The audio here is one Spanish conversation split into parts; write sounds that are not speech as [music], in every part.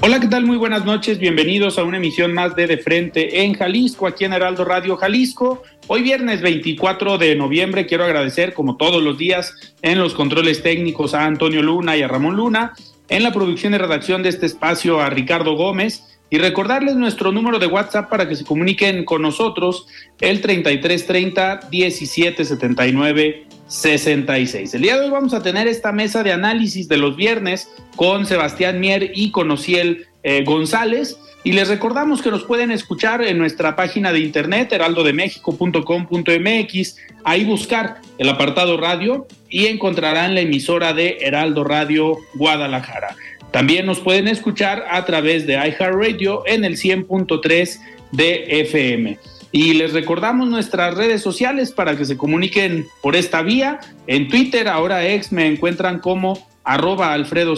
Hola, ¿qué tal? Muy buenas noches. Bienvenidos a una emisión más de De Frente en Jalisco, aquí en Heraldo Radio Jalisco. Hoy viernes 24 de noviembre quiero agradecer, como todos los días, en los controles técnicos a Antonio Luna y a Ramón Luna, en la producción y redacción de este espacio a Ricardo Gómez y recordarles nuestro número de WhatsApp para que se comuniquen con nosotros, el 3330 1779 66. El día de hoy vamos a tener esta mesa de análisis de los viernes con Sebastián Mier y con Ociel eh, González. Y les recordamos que nos pueden escuchar en nuestra página de internet heraldodemexico.com.mx, ahí buscar el apartado radio y encontrarán la emisora de Heraldo Radio Guadalajara. También nos pueden escuchar a través de iHeartRadio en el 100.3 de FM. Y les recordamos nuestras redes sociales para que se comuniquen por esta vía. En Twitter, ahora ex, me encuentran como arroba Alfredo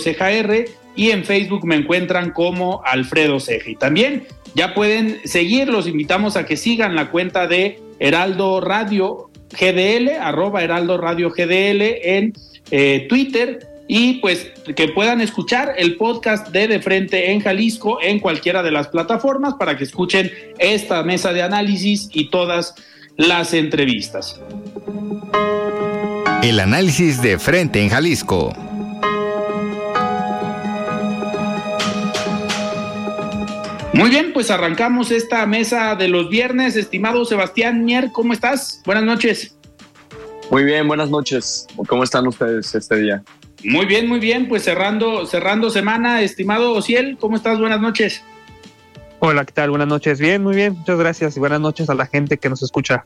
y en Facebook me encuentran como Alfredo Ceja. Y también ya pueden seguir, los invitamos a que sigan la cuenta de Heraldo Radio GDL, arroba Heraldo Radio GDL en eh, Twitter y pues que puedan escuchar el podcast de De Frente en Jalisco en cualquiera de las plataformas para que escuchen esta mesa de análisis y todas las entrevistas. El análisis de Frente en Jalisco. Muy bien, pues arrancamos esta mesa de los viernes. Estimado Sebastián Mier, ¿cómo estás? Buenas noches. Muy bien, buenas noches. ¿Cómo están ustedes este día? Muy bien, muy bien. Pues cerrando, cerrando semana, estimado Ociel, ¿cómo estás? Buenas noches. Hola, ¿qué tal? Buenas noches. Bien, muy bien. Muchas gracias y buenas noches a la gente que nos escucha.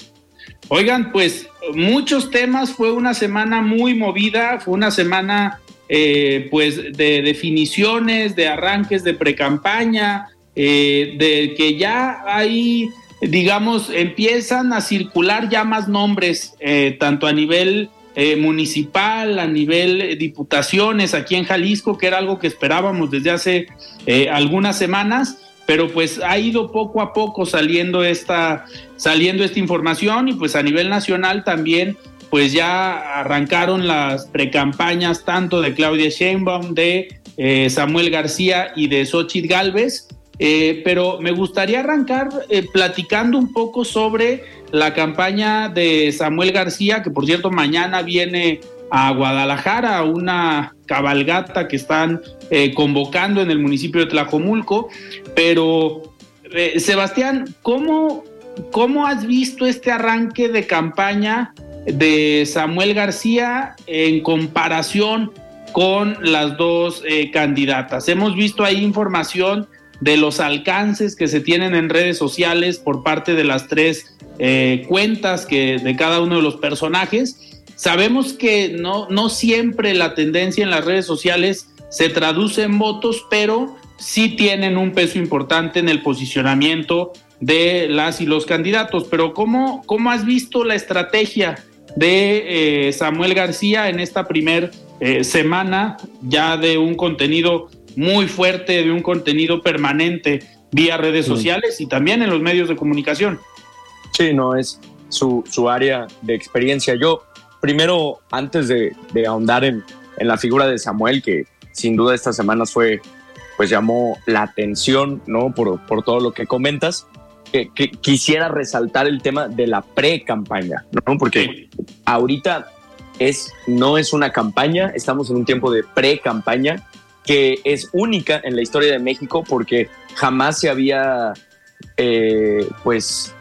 Oigan, pues muchos temas. Fue una semana muy movida. Fue una semana, eh, pues, de definiciones, de arranques de precampaña, eh, de que ya hay, digamos, empiezan a circular ya más nombres, eh, tanto a nivel eh, municipal, a nivel eh, diputaciones aquí en Jalisco, que era algo que esperábamos desde hace eh, algunas semanas, pero pues ha ido poco a poco saliendo esta, saliendo esta información y pues a nivel nacional también pues ya arrancaron las precampañas tanto de Claudia Sheinbaum, de Samuel García y de Xochitl Galvez, pero me gustaría arrancar platicando un poco sobre la campaña de Samuel García, que por cierto mañana viene a Guadalajara, una cabalgata que están eh, convocando en el municipio de Tlajomulco. Pero, eh, Sebastián, ¿cómo, ¿cómo has visto este arranque de campaña de Samuel García en comparación con las dos eh, candidatas? Hemos visto ahí información de los alcances que se tienen en redes sociales por parte de las tres eh, cuentas que, de cada uno de los personajes. Sabemos que no, no siempre la tendencia en las redes sociales se traduce en votos, pero sí tienen un peso importante en el posicionamiento de las y los candidatos. Pero ¿cómo, cómo has visto la estrategia de eh, Samuel García en esta primer eh, semana ya de un contenido muy fuerte, de un contenido permanente vía redes sociales y también en los medios de comunicación? Sí, no, es su, su área de experiencia. Yo, primero, antes de, ahondar en, en, la figura de Samuel, que sin duda estas semanas fue, pues llamó la atención, ¿no? Por, por todo lo que comentas, que, quisiera resaltar el tema de la pre-campaña, ¿no? Porque ahorita es, no es una campaña, estamos en un tiempo de pre-campaña que es única en la historia de México porque jamás se había eh, pues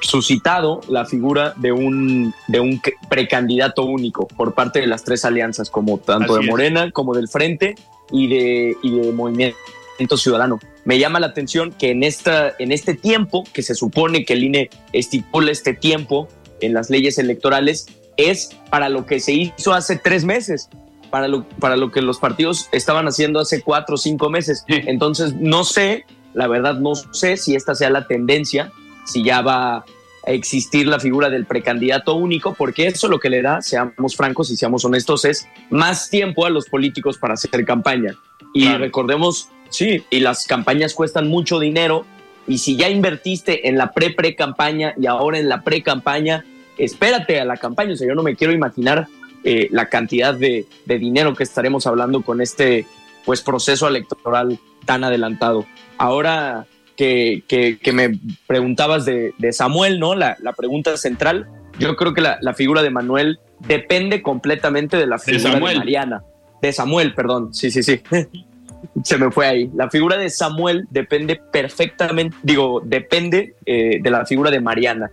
suscitado la figura de un, de un precandidato único por parte de las tres alianzas, como tanto de Morena como del Frente y de, y de Movimiento Ciudadano. Me llama la atención que en, esta, en este tiempo, que se supone que el INE estipula este tiempo en las leyes electorales, es para lo que se hizo hace tres meses, para lo, para lo que los partidos estaban haciendo hace cuatro o cinco meses. Entonces, no sé, la verdad no sé si esta sea la tendencia, si ya va a existir la figura del precandidato único, porque eso lo que le da, seamos francos y seamos honestos, es más tiempo a los políticos para hacer campaña. Y recordemos, sí, y las campañas cuestan mucho dinero, y si ya invertiste en la pre-pre-campaña y ahora en la pre-campaña, espérate a la campaña. O sea, yo no me quiero imaginar eh, la cantidad de, dinero que estaremos hablando con este pues, proceso electoral tan adelantado. Ahora que, que, me preguntabas de, Samuel, ¿no? La, pregunta central, yo creo que la, figura de Manuel depende completamente de la figura de, Mariana. De Samuel, perdón. Sí, sí, sí. [laughs] Se me fue ahí. La figura de Samuel depende perfectamente, digo, depende eh, de la figura de Mariana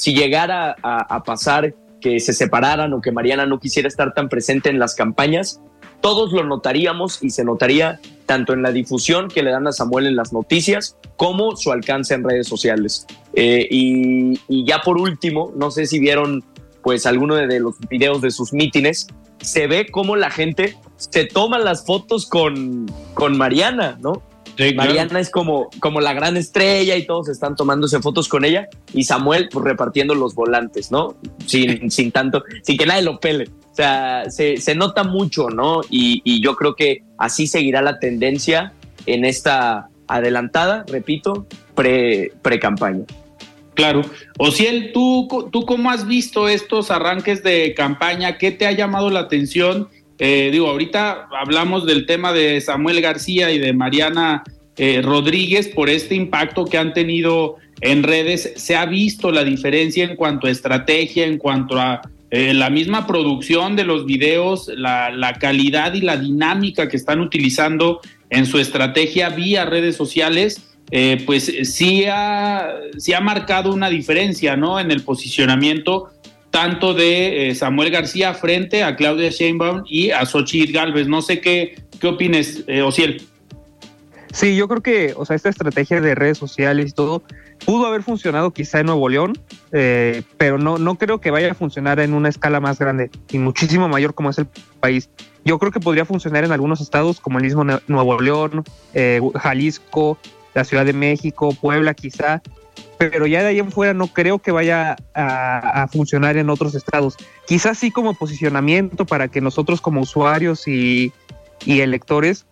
si llegara a, pasar que se separaran o que Mariana no quisiera estar tan presente en las campañas, todos lo notaríamos y se notaría tanto en la difusión que le dan a Samuel en las noticias como su alcance en redes sociales. Eh, y, ya por último, no sé si vieron pues alguno de los videos de sus mítines, se ve cómo la gente se toma las fotos con, con Mariana, ¿no? Mariana es como, como la gran estrella y todos están tomándose fotos con ella y Samuel pues, repartiendo los volantes, ¿no? Sin, sin tanto, sin que nadie lo pele. O sea, se, nota mucho, ¿no? Y, yo creo que así seguirá la tendencia en esta adelantada, repito, pre-campaña. claro. Ociel, ¿tú, ¿tú cómo has visto estos arranques de campaña? ¿Qué te ha llamado la atención? Eh, digo, ahorita hablamos del tema de Samuel García y de Mariana eh, Rodríguez por este impacto que han tenido en redes. Se ha visto la diferencia en cuanto a estrategia, en cuanto a eh, la misma producción de los videos, la, calidad y la dinámica que están utilizando en su estrategia vía redes sociales. pues sí ha, sí ha marcado una diferencia, ¿no? En el posicionamiento tanto de eh, Samuel García frente a Claudia Sheinbaum y a Xochitl Galvez. No sé qué, qué opines, eh, Ociel. Sí, yo creo que, o sea, esta estrategia de redes sociales y todo pudo haber funcionado quizá en Nuevo León, eh, pero no, no creo que vaya a funcionar en una escala más grande y muchísimo mayor como es el país. Yo creo que podría funcionar en algunos estados como el mismo Nuevo León, eh, Jalisco, la Ciudad de México, Puebla quizá, pero ya de ahí en fuera no creo que vaya a, funcionar en otros estados. Quizás sí como posicionamiento para que nosotros como usuarios y, electores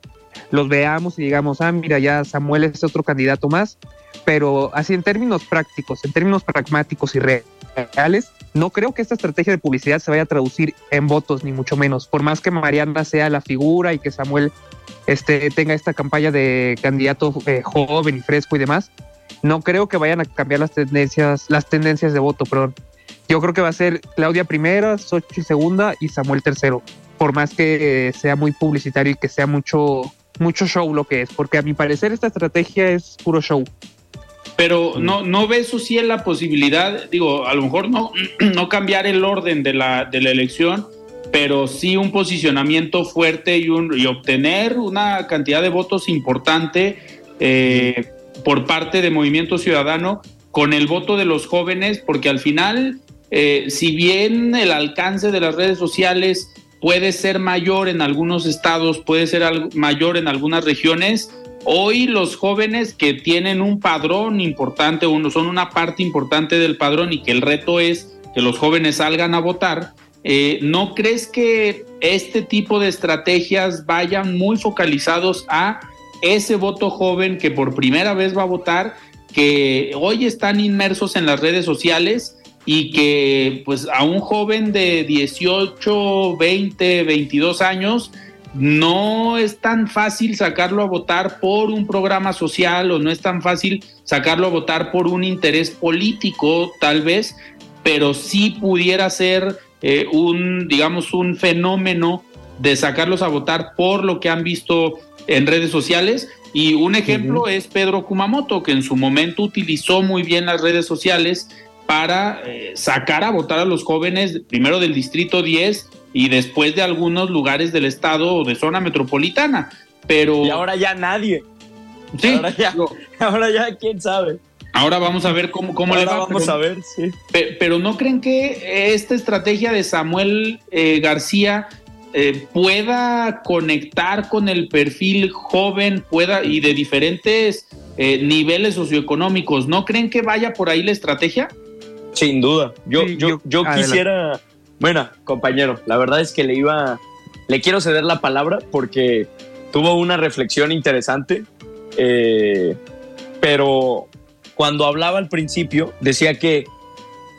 los veamos y digamos, ah, mira, ya Samuel es otro candidato más, pero así en términos prácticos, en términos pragmáticos y reales, no creo que esta estrategia de publicidad se vaya a traducir en votos, ni mucho menos. Por más que Mariana sea la figura y que Samuel este, tenga esta campaña de candidato eh, joven y fresco y demás, no creo que vayan a cambiar las tendencias, las tendencias de voto, perdón. Yo creo que va a ser Claudia primera, Xochitl segunda y Samuel tercero, por más que sea muy publicitario y que sea mucho, mucho show lo que es, porque a mi parecer esta estrategia es puro show. Pero no, no ves sí en la posibilidad, digo, a lo mejor no, [clears throat] no cambiar el orden de la, de la elección, pero sí un posicionamiento fuerte y, un, y obtener una cantidad de votos importante. Eh, por parte de Movimiento Ciudadano con el voto de los jóvenes, porque al final, eh, si bien el alcance de las redes sociales puede ser mayor en algunos estados, puede ser mayor en algunas regiones, hoy los jóvenes que tienen un padrón importante, uno, son una parte importante del padrón y que el reto es que los jóvenes salgan a votar, eh, ¿no crees que este tipo de estrategias vayan muy focalizados a ese voto joven que por primera vez va a votar, que hoy están inmersos en las redes sociales y que pues a un joven de 18, 20, 22 años no es tan fácil sacarlo a votar por un programa social o no es tan fácil sacarlo a votar por un interés político tal vez, pero sí pudiera ser eh, un, digamos, un fenómeno de sacarlos a votar por lo que han visto en redes sociales. Y un ejemplo es Pedro Kumamoto, que en su momento utilizó muy bien las redes sociales para eh, sacar a votar a los jóvenes, primero del Distrito 10 y después de algunos lugares del estado o de zona metropolitana. Pero... Y ahora ya nadie. Sí, ahora ya, [laughs] ahora ya quién sabe. Ahora vamos a ver cómo, cómo le va. Vamos a ver, sí. Pero, ¿no creen que esta estrategia de Samuel eh, García eh, pueda conectar con el perfil joven pueda y de diferentes eh, niveles socioeconómicos? ¿No creen que vaya por ahí la estrategia? Sin duda. Yo, yo, yo quisiera. Bueno, compañero, la verdad es que le iba. Le quiero ceder la palabra porque tuvo una reflexión interesante. pero cuando hablaba al principio, decía que,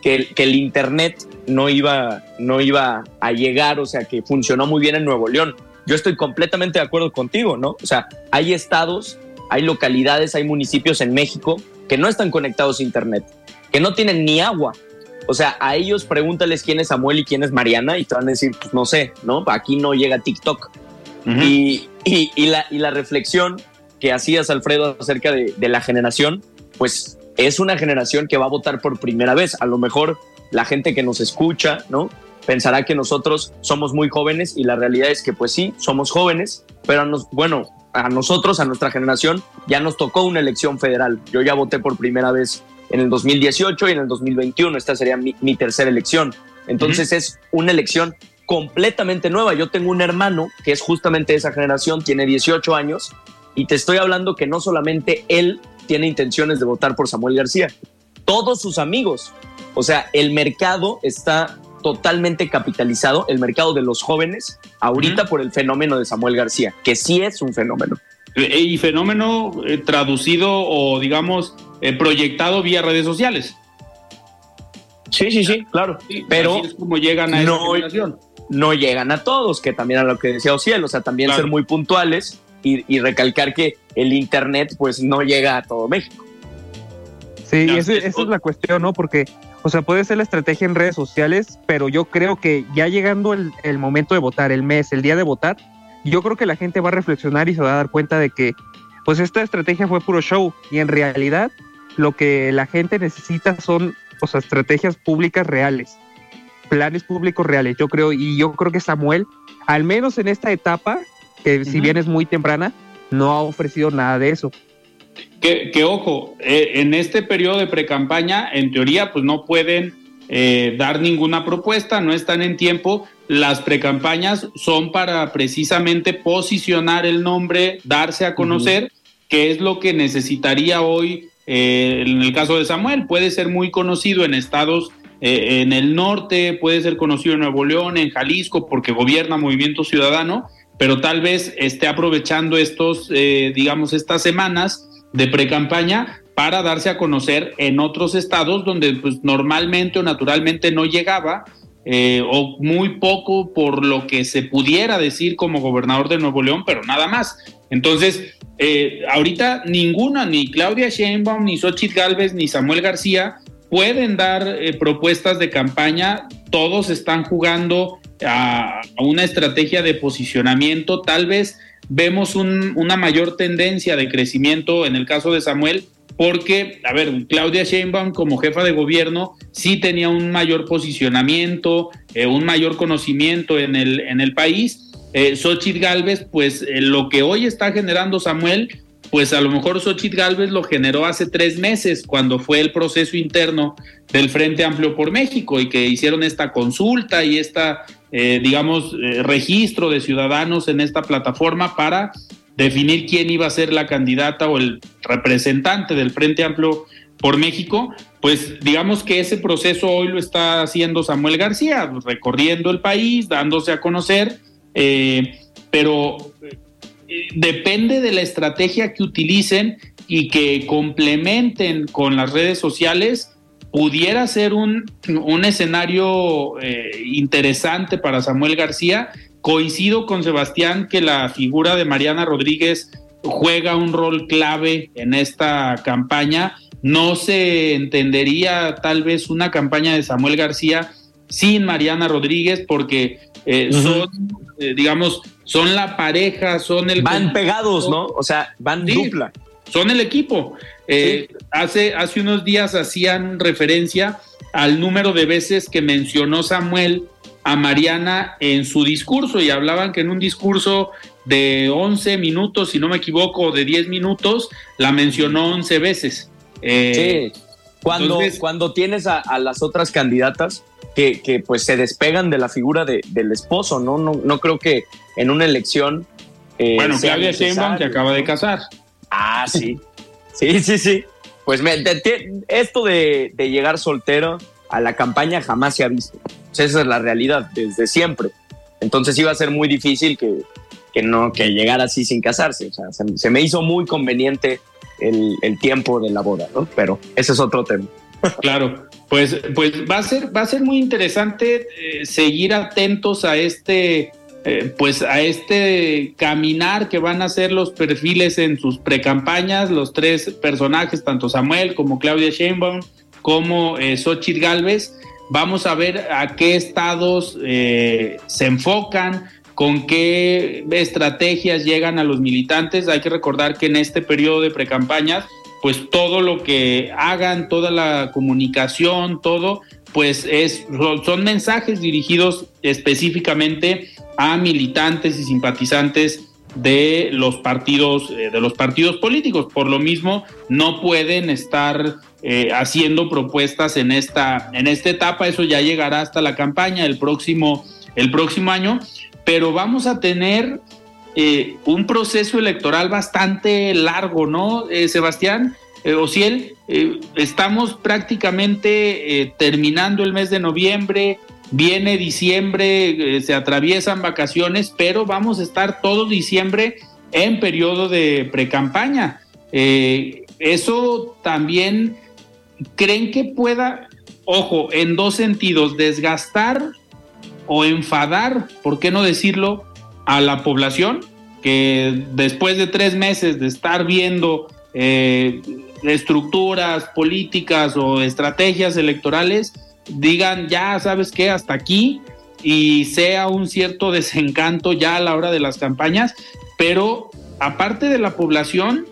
que, el Internet no iba, no iba a llegar, o sea, que funcionó muy bien en Nuevo León. Yo estoy completamente de acuerdo contigo, ¿no? O sea, hay estados, hay localidades, hay municipios en México que no están conectados a Internet, que no tienen ni agua. O sea, a ellos pregúntales quién es Samuel y quién es Mariana y te van a decir, pues no sé, ¿no? Aquí no llega TikTok. y, y, la, y la reflexión que hacías, Alfredo, acerca de, de la generación, pues es una generación que va a votar por primera vez. A lo mejor la gente que nos escucha, ¿no? Pensará que nosotros somos muy jóvenes y la realidad es que pues sí, somos jóvenes, pero nos, bueno, a nosotros, a nuestra generación, ya nos tocó una elección federal. Yo ya voté por primera vez en el 2018 y en el 2021. Esta sería mi, tercera elección. Entonces es una elección completamente nueva. Yo tengo un hermano que es justamente de esa generación, tiene 18 años, y te estoy hablando que no solamente él tiene intenciones de votar por Samuel García. Todos sus amigos. O sea, el mercado está totalmente capitalizado, el mercado de los jóvenes, ahorita por el fenómeno de Samuel García, que sí es un fenómeno. Eh, y fenómeno eh, traducido o, digamos, eh, proyectado vía redes sociales. Sí, sí, sí, claro. pero es como llegan a no, no llegan a todos, que también a lo que decía Ociel, o sea, también ser muy puntuales y, recalcar que el Internet pues no llega a todo México. Sí, esa es la cuestión, ¿no? Porque, o sea, puede ser la estrategia en redes sociales, pero yo creo que ya llegando el, el, momento de votar, el mes, el día de votar, yo creo que la gente va a reflexionar y se va a dar cuenta de que, pues esta estrategia fue puro show y en realidad lo que la gente necesita son, o sea, estrategias públicas reales, planes públicos reales, yo creo, y yo creo que Samuel, al menos en esta etapa, que si bien es muy temprana, no ha ofrecido nada de eso. Que, ojo, eh, en este periodo de precampaña, en teoría, pues no pueden eh, dar ninguna propuesta, no están en tiempo. Las precampañas son para precisamente posicionar el nombre, darse a conocer, que es lo que necesitaría hoy eh, en el caso de Samuel. Puede ser muy conocido en estados en el norte, puede ser conocido en Nuevo León, en Jalisco, porque gobierna Movimiento Ciudadano, pero tal vez esté aprovechando estos, eh, digamos, estas semanas de pre-campaña para darse a conocer en otros estados donde pues, normalmente o naturalmente no llegaba eh, o muy poco por lo que se pudiera decir como gobernador de Nuevo León, pero nada más. Entonces, eh, ahorita ninguna, ni Claudia Sheinbaum, ni Xochitl Galvez, ni Samuel García pueden dar propuestas de campaña. Todos están jugando a, una estrategia de posicionamiento, tal vez vemos una mayor tendencia de crecimiento en el caso de Samuel, porque, a ver, Claudia Sheinbaum como jefa de gobierno sí tenía un mayor posicionamiento, eh, un mayor conocimiento en el, en el país. Eh, Xochitl Galvez, pues eh, lo que hoy está generando Samuel, pues a lo mejor Xochitl Galvez lo generó hace tres meses, cuando fue el proceso interno del Frente Amplio por México y que hicieron esta consulta y esta eh, digamos, eh, registro de ciudadanos en esta plataforma para definir quién iba a ser la candidata o el representante del Frente Amplio por México, pues digamos que ese proceso hoy lo está haciendo Samuel García, recorriendo el país, dándose a conocer, eh, pero depende de la estrategia que utilicen y que complementen con las redes sociales pudiera ser un, escenario eh, interesante para Samuel García. Coincido con Sebastián que la figura de Mariana Rodríguez juega un rol clave en esta campaña. No se entendería tal vez una campaña de Samuel García sin Mariana Rodríguez, porque eh, son, eh, digamos, son la pareja, son el... Van pegados, ¿no? O sea, van dupla. Son el equipo. hace, hace unos días hacían referencia al número de veces que mencionó Samuel a Mariana en su discurso y hablaban que en un discurso de 11 minutos, si no me equivoco, de 10 minutos, la mencionó 11 veces. sí, cuando, cuando tienes a, las otras candidatas que, que, pues se despegan de la figura de, del esposo, ¿no? ¿no? No creo que en una elección... Eh, bueno, Claudia Sheinbaum que acaba de casar. Ah, sí. sí, sí, sí. Pues me, esto de, de llegar soltero a la campaña jamás se ha visto. esa es la realidad desde siempre. Entonces iba a ser muy difícil que, que no que llegara así sin casarse. O sea, se, me hizo muy conveniente el, el, tiempo de la boda, ¿no? Pero ese es otro tema. Claro, pues, pues va a ser va a ser muy interesante eh, seguir atentos a este eh, pues a este caminar que van a hacer los perfiles en sus precampañas, los tres personajes, tanto Samuel como Claudia Sheinbaum, como eh, Xochitl Galvez. Vamos a ver a qué estados eh, se enfocan, con qué estrategias llegan a los militantes. Hay que recordar que en este periodo de precampañas, pues todo lo que hagan, toda la comunicación, todo, pues es, son mensajes dirigidos específicamente a militantes y simpatizantes de los partidos eh, de los partidos políticos por lo mismo no pueden estar eh, haciendo propuestas en esta, en esta etapa. Eso ya llegará hasta la campaña el próximo, el próximo año, pero vamos a tener eh, un proceso electoral bastante largo, ¿no, eh, Sebastián? Ociel, estamos prácticamente terminando el mes de noviembre, viene diciembre, se atraviesan vacaciones, pero vamos a estar todo diciembre en periodo de precampaña. eso también ¿creen que pueda, ojo, en dos sentidos, desgastar o enfadar, por qué no decirlo, a la población? Que después de tres meses de estar viendo eh, estructuras políticas o estrategias electorales, digan, ya sabes qué, hasta aquí, y sea un cierto [laughs] desencanto ya a la hora de las campañas, pero aparte de la población,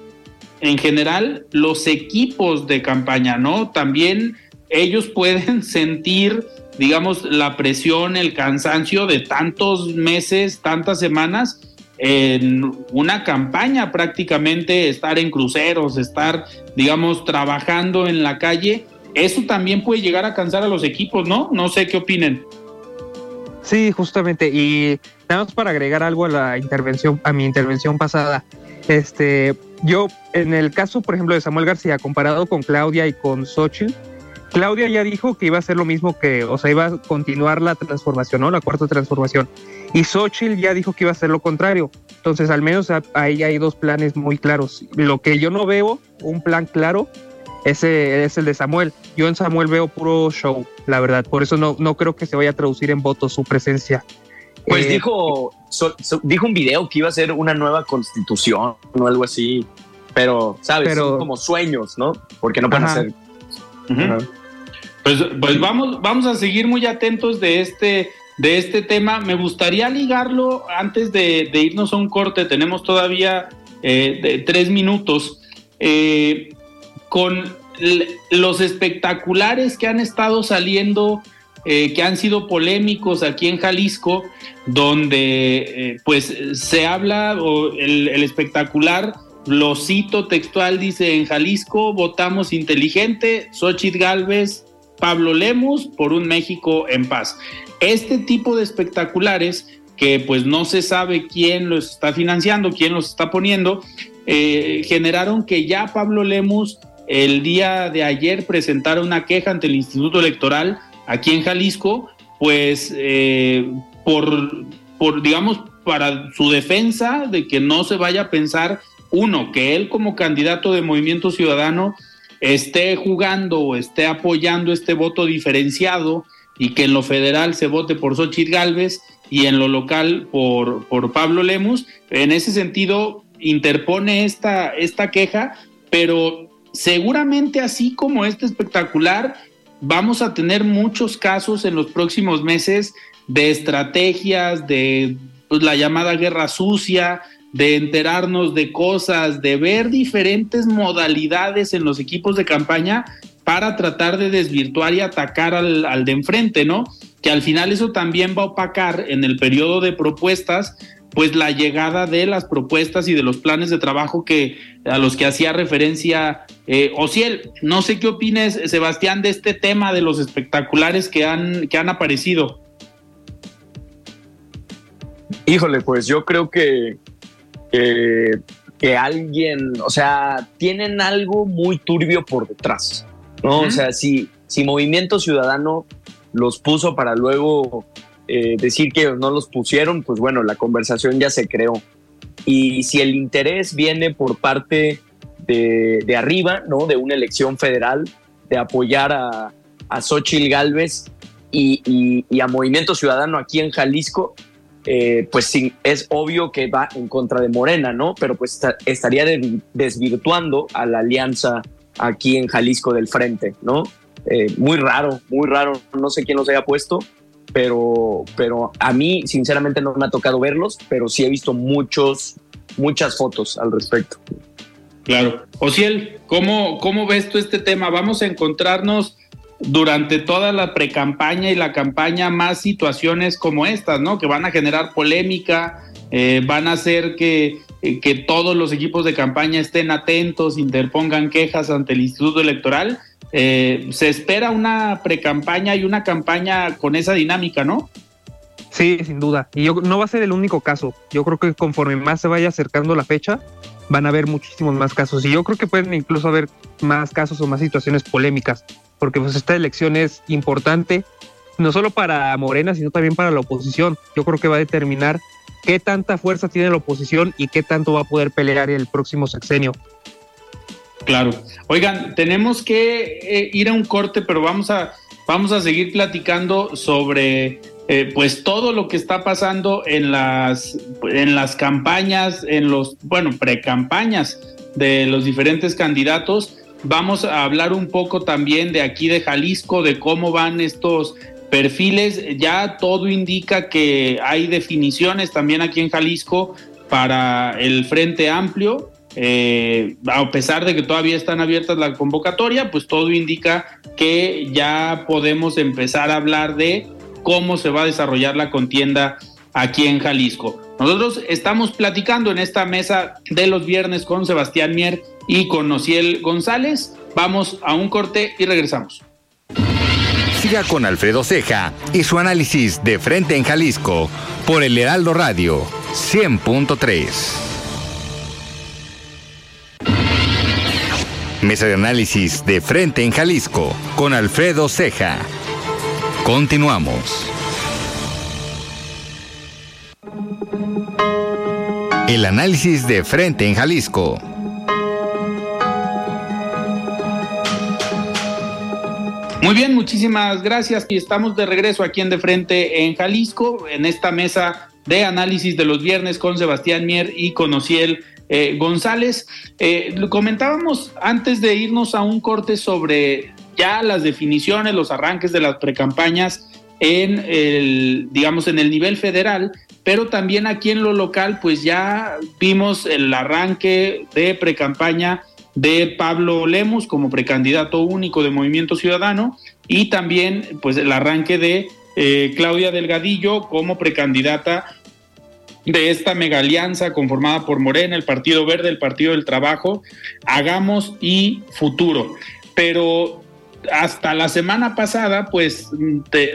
en general los equipos de campaña, ¿no? También ellos [laughs] pueden sentir, digamos, la presión, el cansancio de tantos meses, tantas semanas en una campaña prácticamente, estar en cruceros, estar, digamos, trabajando en la calle. Eso también puede llegar a cansar a los equipos, ¿no? No sé qué opinen. Sí, justamente. Y nada más para agregar algo a la intervención, a mi intervención pasada. Este, yo, en el caso, por ejemplo, de Samuel García, comparado con Claudia y con Xochitl, Claudia ya dijo que iba a ser lo mismo que, o sea, iba a continuar la transformación, ¿no? La cuarta transformación. Y Xochitl ya dijo que iba a ser lo contrario. Entonces, al menos ahí hay dos planes muy claros. Lo que yo no veo, un plan claro, ese es el de Samuel. Yo en Samuel veo puro show, la verdad. Por eso no, no creo que se vaya a traducir en votos su presencia. Pues eh, dijo, dijo un video que iba a ser una nueva constitución o algo así, pero, ¿sabes? Son como sueños, ¿no? Porque no pueden ser. Pues, pues vamos, vamos a seguir muy atentos de este, de este tema. Me gustaría ligarlo antes de, irnos a un corte, tenemos todavía eh, tres minutos, eh, con los espectaculares que han estado saliendo eh, que han sido polémicos aquí en Jalisco, donde eh, pues se habla, o el, espectacular, lo cito textual, dice, en Jalisco votamos inteligente, Xochitl Galvez, Pablo Lemus, por un México en paz. Este tipo de espectaculares que pues no se sabe quién los está financiando, quién los está poniendo, eh, generaron que ya Pablo Lemus el día de ayer presentara una queja ante el Instituto Electoral aquí en Jalisco, pues eh, por, por, digamos, para su defensa de que no se vaya a pensar, uno, que él como candidato de Movimiento Ciudadano esté jugando o esté apoyando este voto diferenciado y que en lo federal se vote por Xochitl Galvez y en lo local por, por Pablo Lemus. En ese sentido, interpone esta, esta queja, pero seguramente así como este espectacular, vamos a tener muchos casos en los próximos meses de estrategias, de pues, la llamada guerra sucia, de enterarnos de cosas, de ver diferentes modalidades en los equipos de campaña para tratar de desvirtuar y atacar al, al de enfrente, ¿no? Que al final eso también va a opacar en el periodo de propuestas pues la llegada de las propuestas y de los planes de trabajo que a los que hacía referencia eh, Ociel. No sé qué opines, Sebastián, de este tema de los espectaculares que han, que han aparecido. Híjole, pues yo creo que, que, alguien, o sea, tienen algo muy turbio por detrás, ¿no? O sea, si, si Movimiento Ciudadano los puso para luego eh, decir que no los pusieron, pues bueno, la conversación ya se creó. Y si el interés viene por parte de, arriba, ¿no? De una elección federal, de apoyar a, a Xochitl Galvez y, a Movimiento Ciudadano aquí en Jalisco, eh, pues sí, es obvio que va en contra de Morena, ¿no? Pero pues estaría desvirtuando a la alianza aquí en Jalisco del frente, ¿no? Eh, muy raro, muy raro, no sé quién los haya puesto, pero, pero a mí sinceramente no me ha tocado verlos, pero sí he visto muchos, muchas fotos al respecto. Claro. Ociel, ¿cómo, ¿cómo ves tú este tema? Vamos a encontrarnos durante toda la precampaña y la campaña más situaciones como estas, ¿no? Que van a generar polémica, eh, van a hacer que, eh, que todos los equipos de campaña estén atentos, interpongan quejas ante el Instituto Electoral eh, se espera una precampaña y una campaña con esa dinámica, ¿no? Sí, sin duda. Y yo, no va a ser el único caso. Yo creo que conforme más se vaya acercando la fecha, van a haber muchísimos más casos. Y yo creo que pueden incluso haber más casos o más situaciones polémicas, porque pues esta elección es importante, no solo para Morena, sino también para la oposición. Yo creo que va a determinar qué tanta fuerza tiene la oposición y qué tanto va a poder pelear el próximo sexenio. Claro. Oigan, tenemos que eh, ir a un corte, pero vamos a, vamos a seguir platicando sobre eh, pues todo lo que está pasando en las, en las campañas, en los, bueno, pre-campañas de los diferentes candidatos. Vamos a hablar un poco también de aquí de Jalisco, de cómo van estos perfiles. Ya todo indica que hay definiciones también aquí en Jalisco para el Frente Amplio. Eh, a pesar de que todavía están abiertas la convocatoria, pues todo indica que ya podemos empezar a hablar de cómo se va a desarrollar la contienda aquí en Jalisco. Nosotros estamos platicando en esta mesa de los viernes con Sebastián Mier y con Nociel González. Vamos a un corte y regresamos. Siga con Alfredo Ceja y su análisis de frente en Jalisco por el Heraldo Radio 100.3. Mesa de análisis de frente en Jalisco con Alfredo Ceja. Continuamos. El análisis de frente en Jalisco. Muy bien, muchísimas gracias. Y estamos de regreso aquí en De Frente en Jalisco, en esta mesa de análisis de los viernes con Sebastián Mier y con Ociel eh, González, eh, comentábamos antes de irnos a un corte sobre ya las definiciones, los arranques de las precampañas en el, digamos, en el nivel federal, pero también aquí en lo local, pues ya vimos el arranque de precampaña de Pablo Lemus como precandidato único de Movimiento Ciudadano y también pues el arranque de eh, Claudia Delgadillo como precandidata de esta mega alianza conformada por Morena, el Partido Verde, el Partido del Trabajo, Hagamos y Futuro. Pero hasta la semana pasada, pues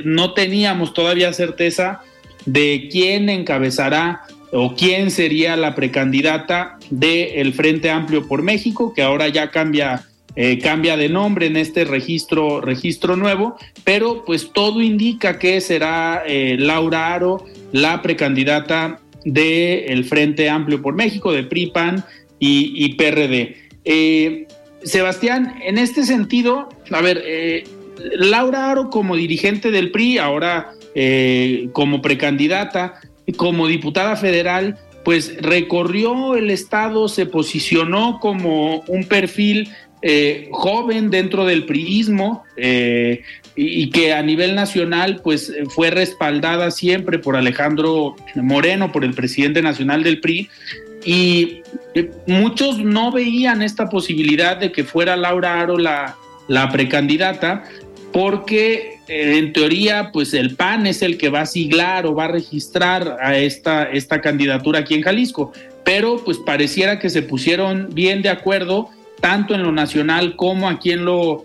no teníamos todavía certeza de quién encabezará o quién sería la precandidata del Frente Amplio por México, que ahora ya cambia, eh, cambia de nombre en este registro, registro nuevo, pero pues todo indica que será eh, Laura Aro la precandidata del Frente Amplio por México, de PRIPAN y, PRD. Eh, Sebastián, en este sentido, a ver, eh, Laura Aro como dirigente del PRI, ahora eh, como precandidata, como diputada federal, pues recorrió el Estado, se posicionó como un perfil joven dentro del priismo eh, y, que a nivel nacional pues fue respaldada siempre por Alejandro Moreno, por el presidente nacional del PRI. Y muchos no veían esta posibilidad de que fuera Laura Aro la, precandidata, porque en teoría, pues el PAN es el que va a siglar o va a registrar a esta, esta candidatura aquí en Jalisco. Pero pues pareciera que se pusieron bien de acuerdo, tanto en lo nacional como aquí en lo...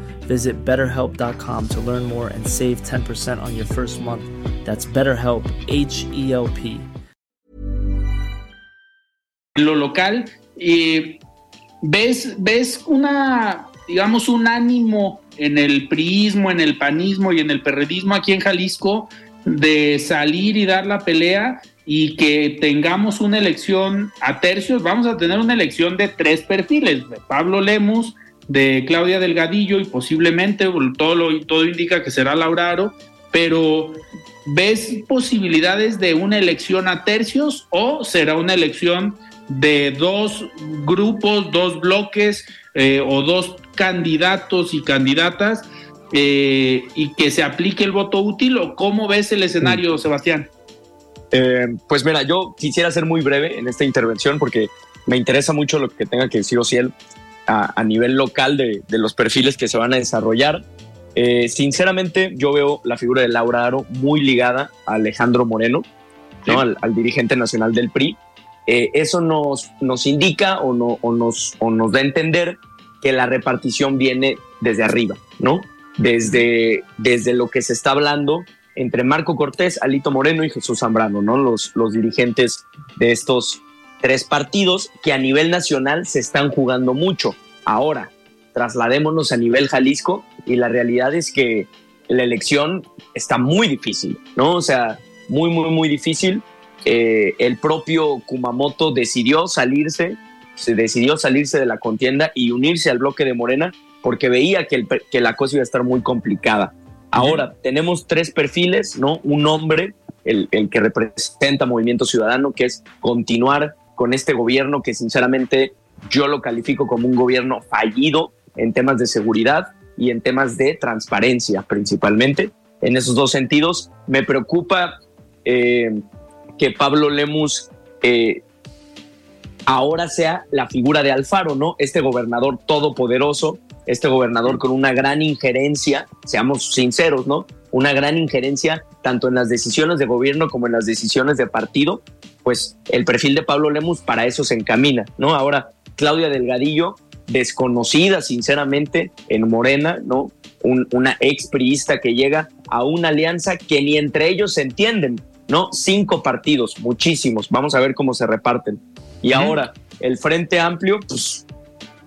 Visit betterhelp.com to learn more and save 10% on your first month. That's BetterHelp, H E L P. Lo local y ves, ves una, digamos, un ánimo en el priismo, en el panismo y en el perredismo aquí en Jalisco de salir y dar la pelea y que tengamos una elección a tercios, vamos a tener una elección de tres perfiles, Pablo Lemus, de Claudia Delgadillo y posiblemente todo, todo indica que será Lauraro, pero ¿ves posibilidades de una elección a tercios o será una elección de dos grupos, dos bloques eh, o dos candidatos y candidatas eh, y que se aplique el voto útil o cómo ves el escenario, Sebastián? Eh, pues mira, yo quisiera ser muy breve en esta intervención porque me interesa mucho lo que tenga que decir Ociel a, a nivel local de, de, los perfiles que se van a desarrollar. sinceramente, yo veo la figura de Laura Aro muy ligada a Alejandro Moreno, ¿no? al, al dirigente nacional del PRI eh, eso nos, nos indica o, no, o, nos, o nos da a entender que la repartición viene desde arriba, ¿no? Desde, desde lo que se está hablando entre Marco Cortés, Alito Moreno y Jesús Zambrano, ¿no? Los, los dirigentes de estos tres partidos que a nivel nacional se están jugando mucho. Ahora, trasladémonos a nivel Jalisco y la realidad es que la elección está muy difícil, ¿no? O sea, muy, muy, muy difícil. Eh, el propio Kumamoto decidió salirse, se decidió salirse de la contienda y unirse al bloque de Morena porque veía que, que la cosa iba a estar muy complicada. Ahora, tenemos tres perfiles, ¿no? Un hombre, el, el, que representa Movimiento Ciudadano, que es continuar con este gobierno que sinceramente yo lo califico como un gobierno fallido en temas de seguridad y en temas de transparencia principalmente. En esos dos sentidos, me preocupa eh, que Pablo Lemus eh, ahora sea la figura de Alfaro, ¿no? Este gobernador todopoderoso, este gobernador con una gran injerencia, seamos sinceros, ¿no? Una gran injerencia tanto en las decisiones de gobierno como en las decisiones de partido, pues el perfil de Pablo Lemus para eso se encamina, ¿no? Ahora, Claudia Delgadillo, desconocida sinceramente en Morena, ¿no? una ex priista que llega a una alianza que ni entre ellos se entienden, ¿no? Cinco partidos, muchísimos. Vamos a ver cómo se reparten. Y ahora, el Frente Amplio, pues,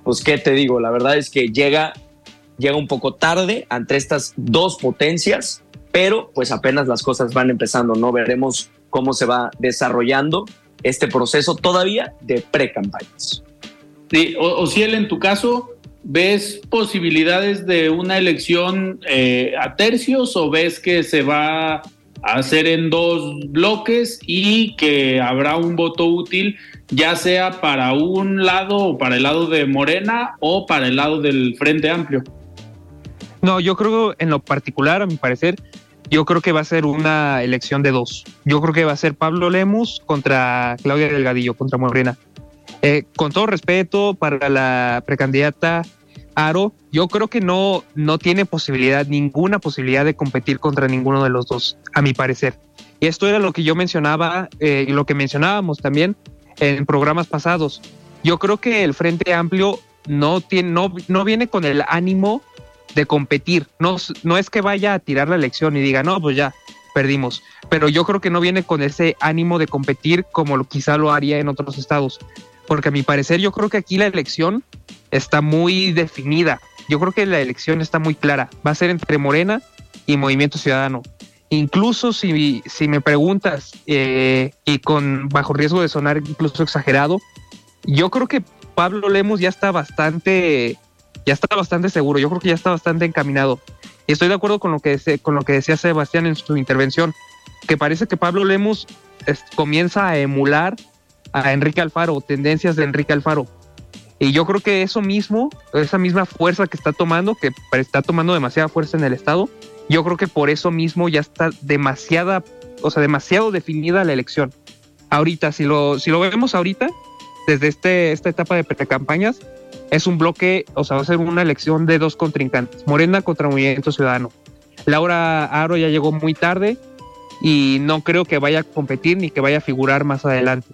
pues, ¿qué te digo? La verdad es que llega, llega un poco tarde ante estas dos potencias, pero pues apenas las cosas van empezando, ¿no? Veremos cómo se va desarrollando este proceso todavía de pre-campañas. Sí, o, si él en tu caso, ¿ves posibilidades de una elección eh, a tercios o ves que se va hacer en dos bloques y que habrá un voto útil, ya sea para un lado o para el lado de Morena o para el lado del Frente Amplio. No, yo creo en lo particular, a mi parecer, yo creo que va a ser una elección de dos. Yo creo que va a ser Pablo Lemus contra Claudia Delgadillo, contra Morena. Eh, con todo respeto para la precandidata Aro, yo creo que no, no tiene posibilidad, ninguna posibilidad de competir contra ninguno de los dos, a mi parecer. Y esto era lo que yo mencionaba eh, lo que mencionábamos también en programas pasados. Yo creo que el Frente Amplio no, tiene, no, no viene con el ánimo de competir. No, no es que vaya a tirar la elección y diga, no, pues ya, perdimos. Pero yo creo que no viene con ese ánimo de competir como lo, quizá lo haría en otros estados. Porque a mi parecer yo creo que aquí la elección está muy definida. Yo creo que la elección está muy clara. Va a ser entre Morena y Movimiento Ciudadano. Incluso si, si me preguntas, eh, y con bajo riesgo de sonar incluso exagerado, yo creo que Pablo Lemos ya está bastante, ya está bastante seguro. Yo creo que ya está bastante encaminado. Y estoy de acuerdo con lo que, con lo que decía Sebastián en su intervención, que parece que Pablo Lemos comienza a emular a Enrique Alfaro, tendencias de Enrique Alfaro. Y yo creo que eso mismo, esa misma fuerza que está tomando, que está tomando demasiada fuerza en el Estado, yo creo que por eso mismo ya está demasiada, o sea, demasiado definida la elección. Ahorita, si lo, si lo vemos ahorita, desde este, esta etapa de precampañas, es un bloque, o sea, va a ser una elección de dos contrincantes, Morena contra Movimiento Ciudadano. Laura Aro ya llegó muy tarde y no creo que vaya a competir ni que vaya a figurar más adelante.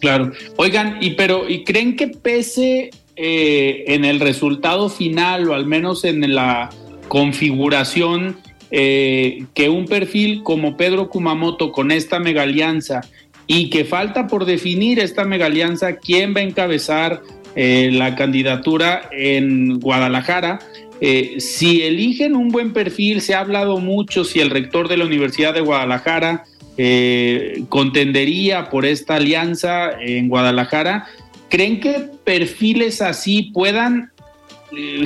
Claro. Oigan, y pero, ¿y creen que pese eh, en el resultado final, o al menos en la configuración, eh, que un perfil como Pedro Kumamoto con esta mega alianza y que falta por definir esta mega alianza, quién va a encabezar eh, la candidatura en Guadalajara. Eh, si eligen un buen perfil, se ha hablado mucho si el rector de la Universidad de Guadalajara eh, contendería por esta alianza en Guadalajara. ¿Creen que perfiles así puedan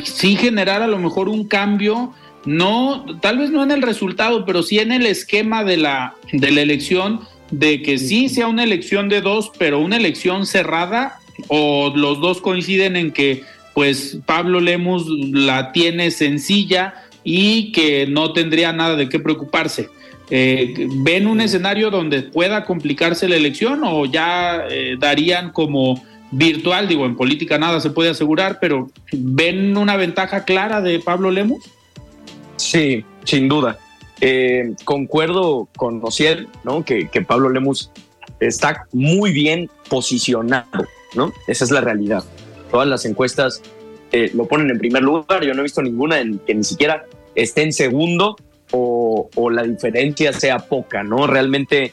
sí generar a lo mejor un cambio? No, tal vez no en el resultado, pero sí en el esquema de la, de la elección de que sí sea una elección de dos, pero una elección cerrada, o los dos coinciden en que pues Pablo Lemus la tiene sencilla y que no tendría nada de qué preocuparse. Eh, ¿Ven un escenario donde pueda complicarse la elección o ya eh, darían como virtual? Digo, en política nada se puede asegurar, pero ¿ven una ventaja clara de Pablo Lemus? Sí, sin duda. Eh, concuerdo con Ociel, ¿no? Que, Pablo Lemus está muy bien posicionado, ¿no? Esa es la realidad. Todas las encuestas eh, lo ponen en primer lugar. Yo no he visto ninguna en que ni siquiera esté en segundo o, o la diferencia sea poca, ¿no? Realmente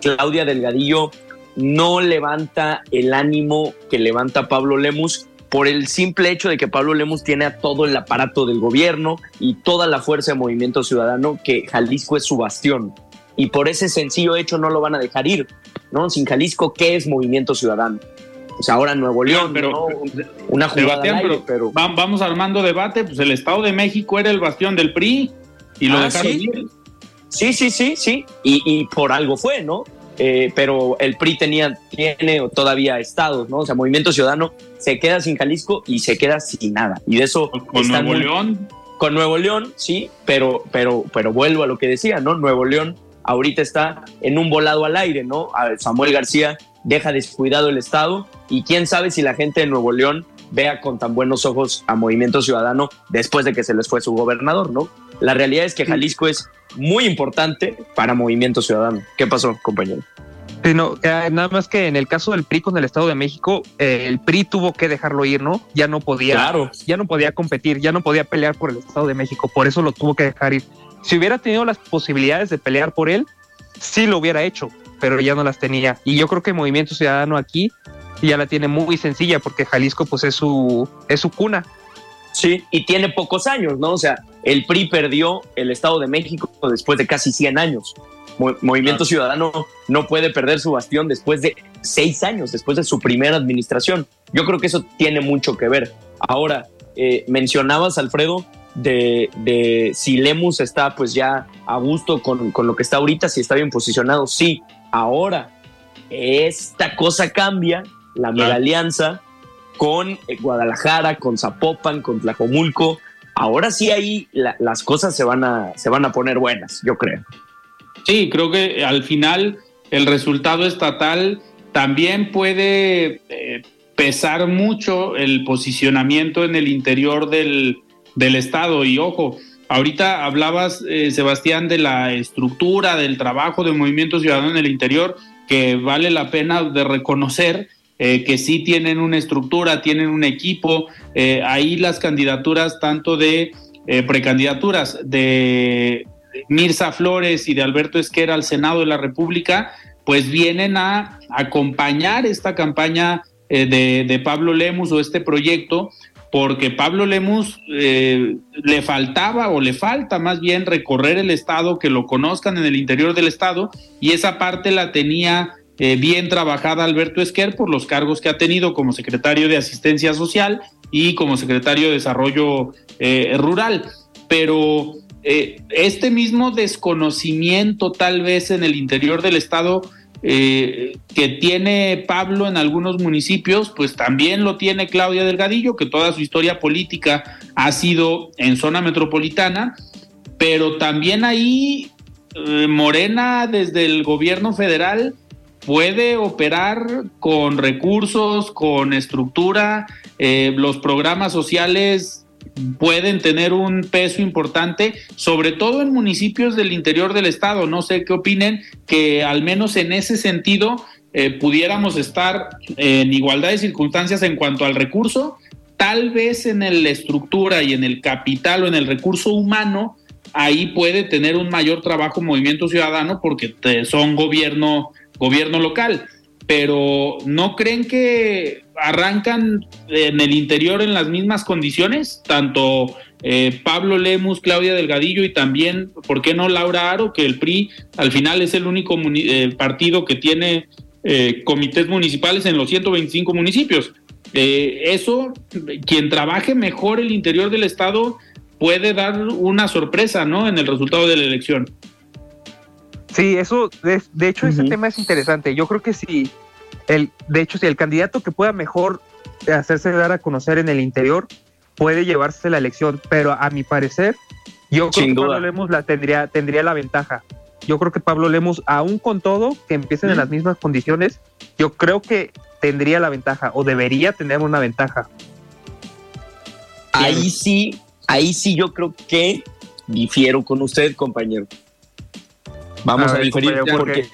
Claudia Delgadillo no levanta el ánimo que levanta Pablo Lemus por el simple hecho de que Pablo Lemus tiene a todo el aparato del gobierno y toda la fuerza de movimiento ciudadano, que Jalisco es su bastión. Y por ese sencillo hecho no lo van a dejar ir, ¿no? Sin Jalisco, ¿qué es movimiento ciudadano? Pues ahora Nuevo León, pero, una jugada pero, vamos armando debate, pues el Estado de México era el bastión del PRI y lo ah, dejaron ¿sí? Sí, sí, sí, sí, y, y por algo fue, ¿no? Eh, pero el PRI tenía, tiene todavía estados, ¿no? O sea, Movimiento Ciudadano se queda sin Jalisco y se queda sin nada. Y de eso... Con Nuevo León. Con Nuevo León, sí, pero, pero, pero vuelvo a lo que decía, ¿no? Nuevo León ahorita está en un volado al aire, ¿no? Samuel García deja descuidado el Estado y quién sabe si la gente de Nuevo León vea con tan buenos ojos a Movimiento Ciudadano después de que se les fue su gobernador, ¿no? La realidad es que Jalisco es muy importante para Movimiento Ciudadano. ¿Qué pasó, compañero? no, eh, nada más que en el caso del PRI con el Estado de México, eh, el PRI tuvo que dejarlo ir, ¿no? Ya no podía, ya no podía competir, ya no podía pelear por el Estado de México, por eso lo tuvo que dejar ir. Si hubiera tenido las posibilidades de pelear por él, sí lo hubiera hecho, pero ya no las tenía. Y yo creo que Movimiento Ciudadano aquí ya la tiene muy sencilla porque Jalisco pues es su, es su cuna. Sí, y tiene pocos años, ¿no? O sea, el PRI perdió el Estado de México después de casi 100 años. Movimiento Ciudadano no puede perder su bastión después de seis años, después de su primera administración. Yo creo que eso tiene mucho que ver. Ahora, eh, mencionabas, Alfredo, de, si Lemus está pues ya a gusto con, lo que está ahorita, si está bien posicionado. Sí, ahora esta cosa cambia, la mega alianza con Guadalajara, con Zapopan, con Tlacomulco. Ahora sí ahí las cosas se van, a, se van a poner buenas, yo creo. Sí, creo que al final el resultado estatal también puede eh, pesar mucho el posicionamiento en el interior del, del Estado. Y ojo, ahorita hablabas, eh, Sebastián, de la estructura, del trabajo de Movimiento Ciudadano en el interior, que vale la pena de reconocer. Eh, que sí tienen una estructura, tienen un equipo. Eh, ahí las candidaturas, tanto de precandidaturas de Mirza Flores y de Alberto Esquera al Senado de la República, pues vienen a acompañar esta campaña de, de, Pablo Lemus o este proyecto porque Pablo Lemus eh, le faltaba o le falta más bien recorrer el estado, que lo conozcan en el interior del estado, y esa parte la tenía eh, bien trabajada Alberto Esquer por los cargos que ha tenido como secretario de Asistencia Social y como secretario de Desarrollo eh, Rural. Pero este mismo desconocimiento tal vez en el interior del estado eh, que tiene Pablo en algunos municipios, pues también lo tiene Claudia Delgadillo, que toda su historia política ha sido en zona metropolitana, pero también ahí eh, Morena desde el gobierno federal puede operar con recursos, con estructura, eh, los programas sociales pueden tener un peso importante, sobre todo en municipios del interior del estado. No sé qué opinen, que al menos en ese sentido eh, pudiéramos estar en igualdad de circunstancias en cuanto al recurso, tal vez en la estructura y en el capital o en el recurso humano, ahí puede tener un mayor trabajo Movimiento Ciudadano porque son gobierno, gobierno local pero ¿no creen que arrancan en el interior en las mismas condiciones? Tanto eh, Pablo Lemus, Claudia Delgadillo y también, ¿por qué no Laura Aro? Que el PRI al final es el único eh, partido que tiene eh, comités municipales en los 125 municipios. eso, quien trabaje mejor el interior del Estado puede dar una sorpresa, ¿no? En el resultado de la elección. Sí, eso, de, hecho, ese tema es interesante. Yo creo que si, el, de hecho, si el candidato que pueda mejor hacerse dar a conocer en el interior puede llevarse la elección, pero a mi parecer, yo creo que Pablo Lemos la tendría, tendría la ventaja. Yo creo que Pablo Lemos, aún con todo, que empiecen en las mismas condiciones, yo creo que tendría la ventaja o debería tener una ventaja. Ahí sí, ahí sí yo creo que difiero con usted, compañero. Vamos a, diferir porque,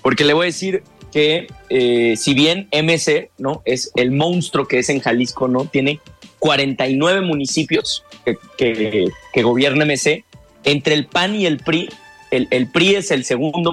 porque le voy a decir que eh, si bien MC no es el monstruo que es en Jalisco, no tiene 49 municipios que, que, gobierna MC, entre el PAN y el PRI, el, el, PRI es el segundo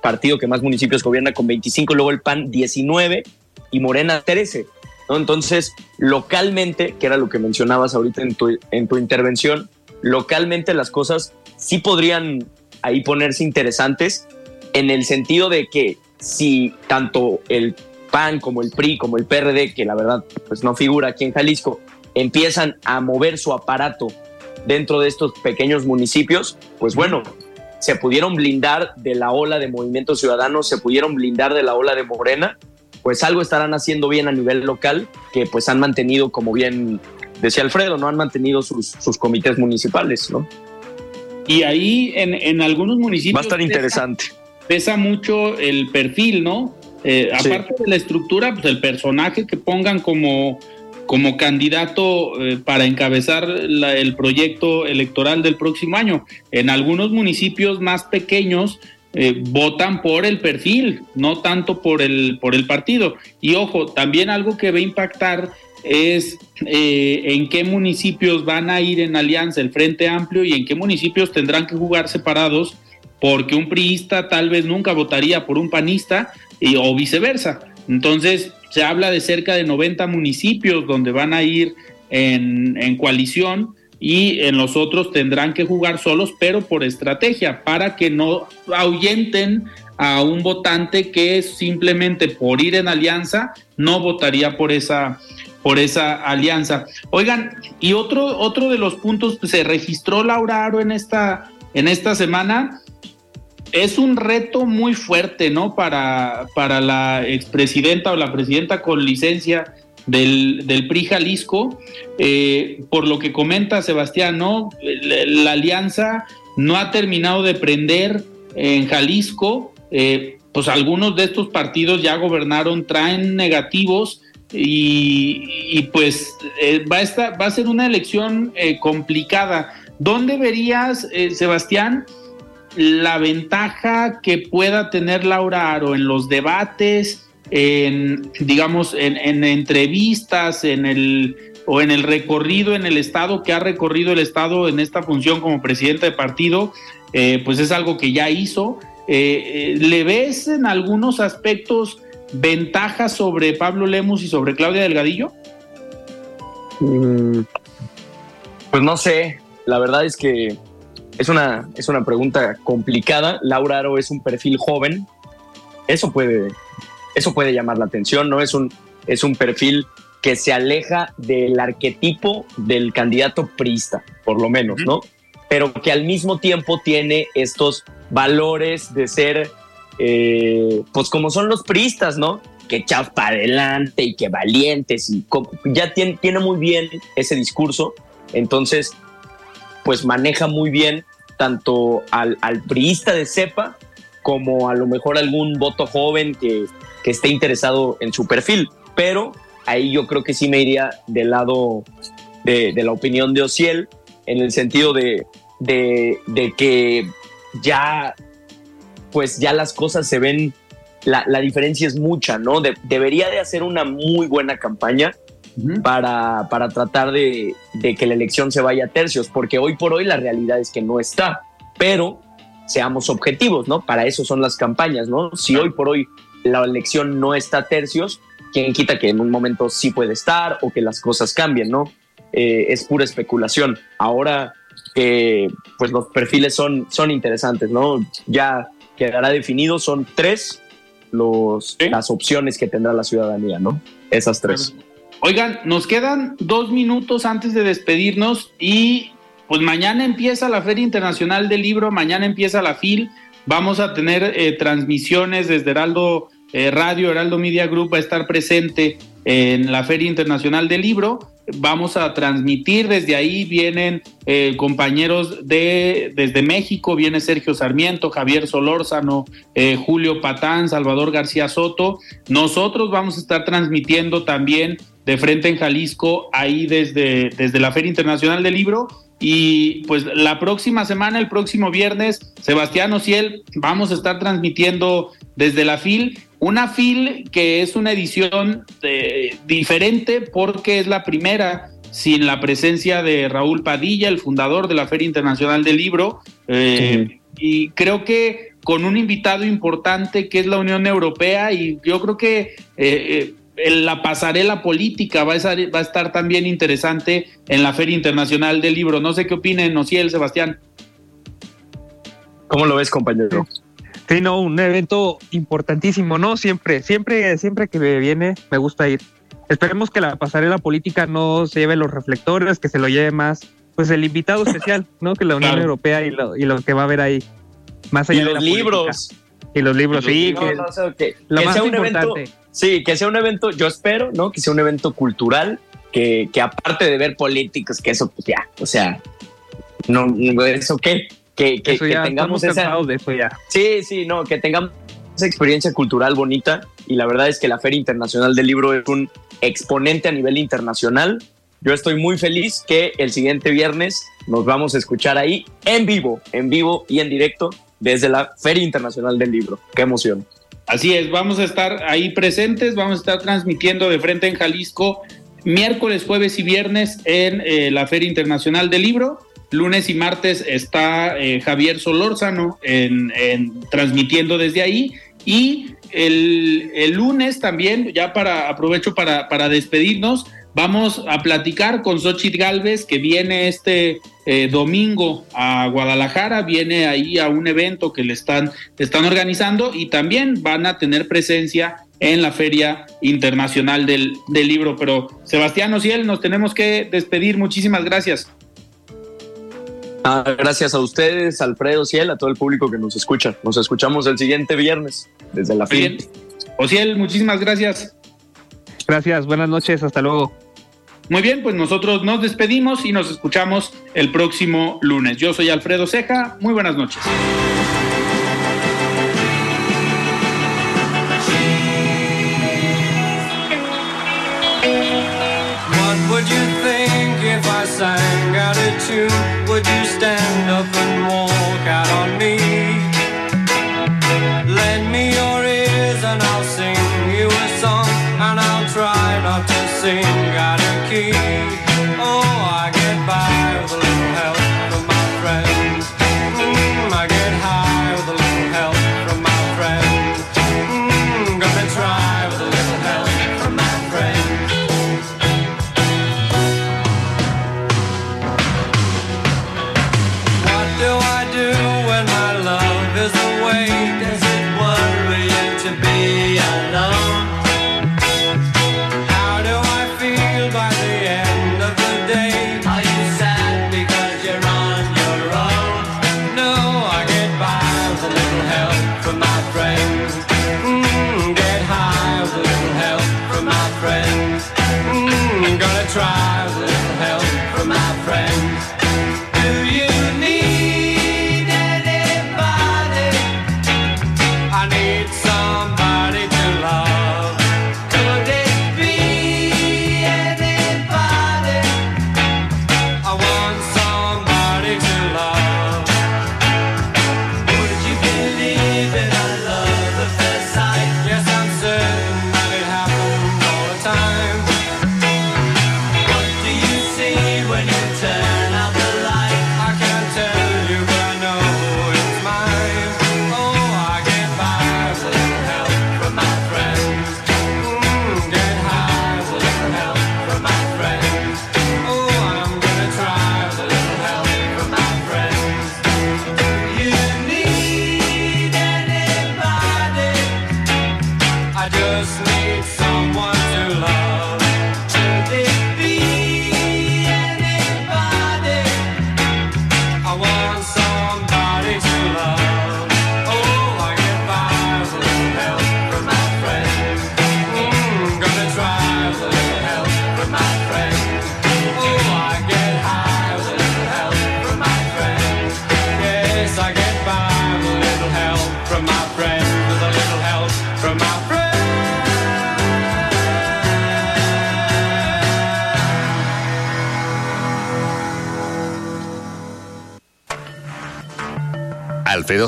partido que más municipios gobierna con 25, luego el PAN 19 y Morena 13. ¿no? Entonces, localmente, que era lo que mencionabas ahorita en tu, en tu intervención, localmente las cosas sí podrían ahí ponerse interesantes en el sentido de que si tanto el PAN como el PRI como el PRD, que la verdad pues no figura aquí en Jalisco, empiezan a mover su aparato dentro de estos pequeños municipios, pues bueno, se pudieron blindar de la ola de Movimiento Ciudadano, se pudieron blindar de la ola de Morena, pues algo estarán haciendo bien a nivel local, que pues han mantenido, como bien decía Alfredo, no han mantenido sus, sus comités municipales, ¿no? Y ahí en, algunos municipios... Va a estar interesante. Pesa mucho el perfil, ¿no? Eh, aparte de la estructura, pues el personaje que pongan como, como candidato eh, para encabezar el proyecto electoral del próximo año. En algunos municipios más pequeños eh, votan por el perfil, no tanto por el, por el partido. Y ojo, también algo que va a impactar es eh, en qué municipios van a ir en alianza el Frente Amplio y en qué municipios tendrán que jugar separados, porque un priista tal vez nunca votaría por un panista y, o viceversa. Entonces, se habla de cerca de 90 municipios donde van a ir en, coalición y en los otros tendrán que jugar solos, pero por estrategia, para que no ahuyenten a un votante que simplemente por ir en alianza no votaría por esa por esa alianza. Oigan, y otro, otro de los puntos, pues, se registró Laura Aro en esta, en esta semana. Es un reto muy fuerte, ¿no? Para, para la expresidenta o la presidenta con licencia del, del PRI Jalisco. Eh, por lo que comenta Sebastián, ¿no? La, alianza no ha terminado de prender en Jalisco. Eh, pues algunos de estos partidos ya gobernaron, traen negativos y, pues eh, va, a estar, va a ser una elección complicada. ¿Dónde verías, Sebastián, la ventaja que pueda tener Laura Aro en los debates, en, digamos, en, en entrevistas, en el o en el recorrido en el estado que ha recorrido el estado en esta función como presidente de partido, pues es algo que ya hizo. ¿Le ves en algunos aspectos ventajas sobre Pablo Lemus y sobre Claudia Delgadillo? Mm, pues no sé, la verdad es que es una, es una pregunta complicada. Laura Aro es un perfil joven, eso puede, eso puede llamar la atención, ¿no? Es un, es un perfil que se aleja del arquetipo del candidato priista, por lo menos, ¿no? Pero que al mismo tiempo tiene estos valores de ser eh, pues como son los priistas, ¿no? Que echados para adelante y que valientes y ya tiene, tiene muy bien ese discurso. Entonces, pues maneja muy bien tanto al, priista de cepa como a lo mejor algún voto joven que, que esté interesado en su perfil. Pero ahí yo creo que sí me iría del lado de, la opinión de Ociel, en el sentido de, de, de, que ya pues ya las cosas se ven, la, diferencia es mucha, ¿no? debería de hacer una muy buena campaña para, para tratar de, que la elección se vaya a tercios, porque hoy por hoy la realidad es que no está, pero seamos objetivos, ¿no? Para eso son las campañas, ¿no? Si hoy por hoy la elección no está a tercios, ¿quién quita que en un momento sí puede estar o que las cosas cambien, ¿no? Eh, es pura especulación. Ahora que pues los perfiles son, son interesantes, ¿no? Ya quedará definido, son tres los, las opciones que tendrá la ciudadanía, ¿no? Esas tres. Oigan, nos quedan dos minutos antes de despedirnos y pues mañana empieza la Feria Internacional del Libro, mañana empieza la FIL, vamos a tener eh, transmisiones desde Heraldo eh, Radio, Heraldo Media Group va a estar presente en la Feria Internacional del Libro vamos a transmitir desde ahí, vienen eh, compañeros de desde México, viene Sergio Sarmiento, Javier Solórzano, eh, Julio Patán, Salvador García Soto. Nosotros vamos a estar transmitiendo también de frente en Jalisco, ahí desde, desde la Feria Internacional del Libro. Y pues la próxima semana, el próximo viernes, Sebastián Ociel, vamos a estar transmitiendo desde la FIL una FIL que es una edición eh, diferente porque es la primera sin la presencia de Raúl Padilla, el fundador de la Feria Internacional del Libro. Eh, y creo que con un invitado importante que es la Unión Europea y yo creo que eh, la pasarela política va a, estar, va a estar también interesante en la Feria Internacional del Libro. No sé qué opinen, Ociel, Sebastián. ¿Cómo lo ves, compañero? Sí, no, un evento importantísimo, ¿no? Siempre, siempre, siempre que me viene, me gusta ir. Esperemos que la pasarela política no se lleve los reflectores, que se lo lleve más, pues el invitado [laughs] especial, ¿no? Que la Unión Europea y lo, y lo que va a haber ahí. Más allá y los libros. Y los libros, sí. que, sea un evento, sí, que sea un evento, yo espero, ¿no? Que sea un evento cultural, que, que aparte de ver políticos, que eso, pues ya, o sea, no, eso qué, que, que, tengamos esa. Sí, sí, no, que tengamos esa experiencia cultural bonita. Y la verdad es que la Feria Internacional del Libro es un exponente a nivel internacional. Yo estoy muy feliz que el siguiente viernes nos vamos a escuchar ahí en vivo, en vivo y en directo desde la Feria Internacional del Libro. Qué emoción. Así es, vamos a estar ahí presentes, vamos a estar transmitiendo de frente en Jalisco miércoles, jueves y viernes en eh, la Feria Internacional del Libro Lunes y martes está eh, Javier Solórzano en, transmitiendo desde ahí. Y el, lunes también, ya para aprovecho para, para, despedirnos, vamos a platicar con Xochitl Galvez, que viene este eh, domingo a Guadalajara, viene ahí a un evento que le están, están organizando y también van a tener presencia en la Feria Internacional del, del Libro. Pero Sebastián Ociel, nos tenemos que despedir. Muchísimas gracias. Ah, gracias a ustedes, Alfredo Ciel, a todo el público que nos escucha. Nos escuchamos el siguiente viernes desde la fin. Ociel, muchísimas gracias. Gracias, buenas noches, hasta luego. Muy bien, pues nosotros nos despedimos y nos escuchamos el próximo lunes. Yo soy Alfredo Ceja, muy buenas noches.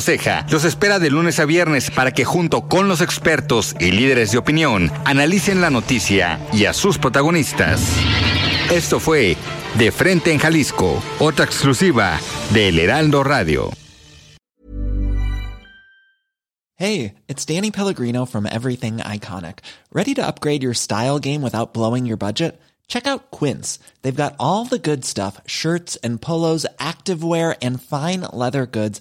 Ceja los espera de lunes a viernes para que junto con los expertos y líderes de opinión analicen la noticia y a sus protagonistas. Esto fue De Frente en Jalisco, otra exclusiva de El Heraldo Radio. Hey, it's Danny Pellegrino from Everything Iconic. Ready to upgrade your style game without blowing your budget? Check out Quince. They've got all the good stuff, shirts and polos, activewear and fine leather goods